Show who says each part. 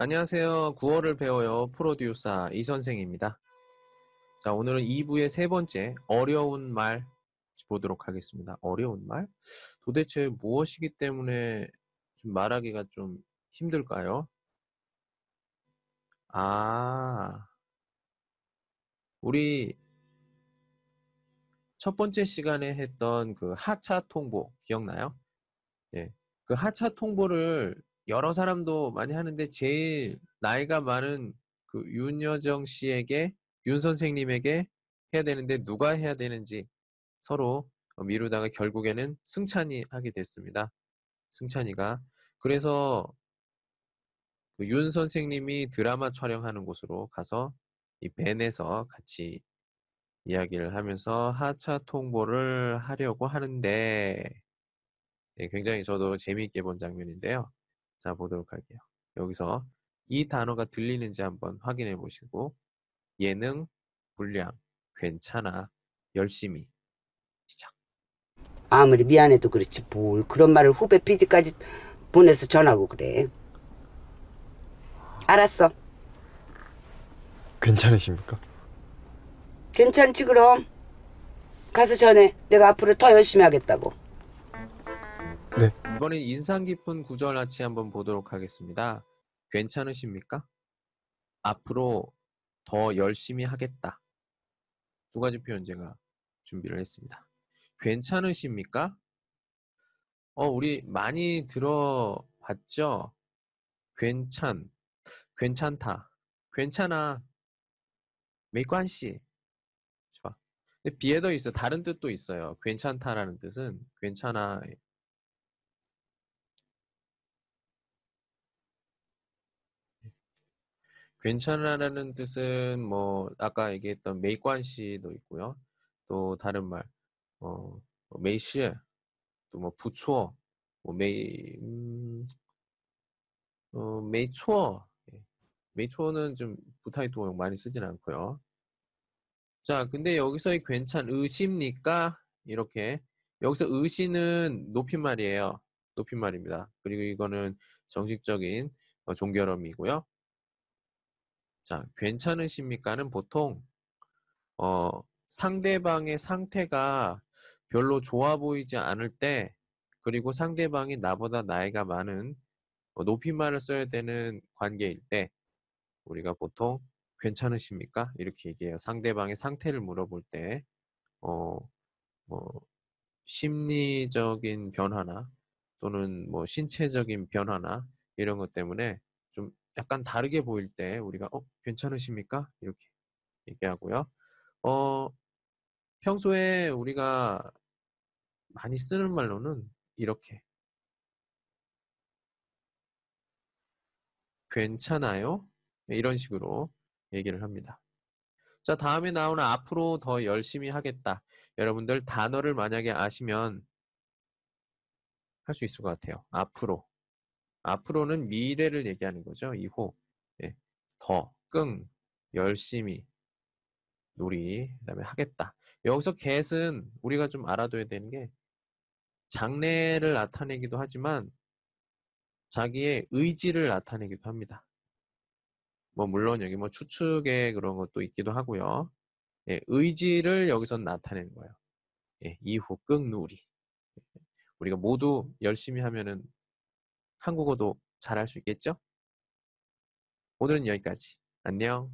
Speaker 1: 안녕하세요. 구어를 배워요. 프로듀서 이 선생입니다. 자, 오늘은 2부의 세 번째 어려운 말 보도록 하겠습니다. 어려운 말? 도대체 무엇이기 때문에 좀 말하기가 좀 힘들까요? 아, 우리 첫 번째 시간에 했던 그 하차 통보 기억나요? 예. 그 하차 통보를 여러 사람도 많이 하는데 제일 나이가 많은 그 윤여정 씨에게 윤 선생님에게 해야 되는데 누가 해야 되는지 서로 미루다가 결국에는 승찬이 하게 됐습니다. 승찬이가 그래서 그 윤 선생님이 드라마 촬영하는 곳으로 가서 이 밴에서 같이 이야기를 하면서 하차 통보를 하려고 하는데 네, 굉장히 저도 재미있게 본 장면인데요. 자, 보도록 할게요. 여기서 이 단어가 들리는지 한번 확인해 보시고 예능, 분량, 괜찮아, 열심히 시작.
Speaker 2: 아무리 미안해도 그렇지 뭘 그런 말을 후배 PD까지 보내서 전하고 그래. 알았어.
Speaker 3: 괜찮으십니까?
Speaker 2: 괜찮지 그럼. 가서 전해. 내가 앞으로 더 열심히 하겠다고.
Speaker 3: 네.
Speaker 1: 이번엔 인상 깊은 구절 같이 한번 보도록 하겠습니다. 괜찮으십니까? 앞으로 더 열심히 하겠다. 두 가지 표현 제가 준비를 했습니다. 괜찮으십니까? 어, 우리 많이 들어봤죠? 괜찮, 괜찮다, 괜찮아, 没关系. 좋아. 근데 别的 있어. 다른 뜻도 있어요. 괜찮다라는 뜻은 괜찮아, 괜찮아라는 뜻은 뭐 아까 얘기했던 没关系도 있고요. 또 다른 말, 어, 没事, 또 뭐 不错, 뭐 没, 음, 어, 메이초, 예. 메이초는 좀 부타이 도용 많이 쓰진 않고요. 자, 근데 여기서의 괜찮, 의심니까 이렇게 여기서 의시는 높임말이에요. 높임말입니다. 그리고 이거는 정식적인 어, 종결음이고요. 자, 괜찮으십니까는 보통 어, 상대방의 상태가 별로 좋아 보이지 않을 때 그리고 상대방이 나보다 나이가 많은 어, 높임말을 써야 되는 관계일 때 우리가 보통 괜찮으십니까? 이렇게 얘기해요. 상대방의 상태를 물어볼 때 어, 뭐 심리적인 변화나 또는 뭐 신체적인 변화나 이런 것 때문에 약간 다르게 보일 때 우리가 어 괜찮으십니까? 이렇게 얘기하고요. 어 평소에 우리가 많이 쓰는 말로는 이렇게 괜찮아요? 네, 이런 식으로 얘기를 합니다. 자, 다음에 나오는 앞으로 더 열심히 하겠다. 여러분들 단어를 만약에 아시면 할 수 있을 것 같아요. 앞으로. 앞으로는 미래를 얘기하는 거죠. 이호. 예. 더, 끙, 열심히, 놀이, 그 다음에 하겠다. 여기서 get은 우리가 좀 알아둬야 되는 게 장래를 나타내기도 하지만 자기의 의지를 나타내기도 합니다. 뭐 물론 여기 뭐 추측의 그런 것도 있기도 하고요. 예, 의지를 여기서 나타내는 거예요. 예, 이후 끙누리. 우리가 모두 열심히 하면은 한국어도 잘할 수 있겠죠? 오늘은 여기까지. 안녕.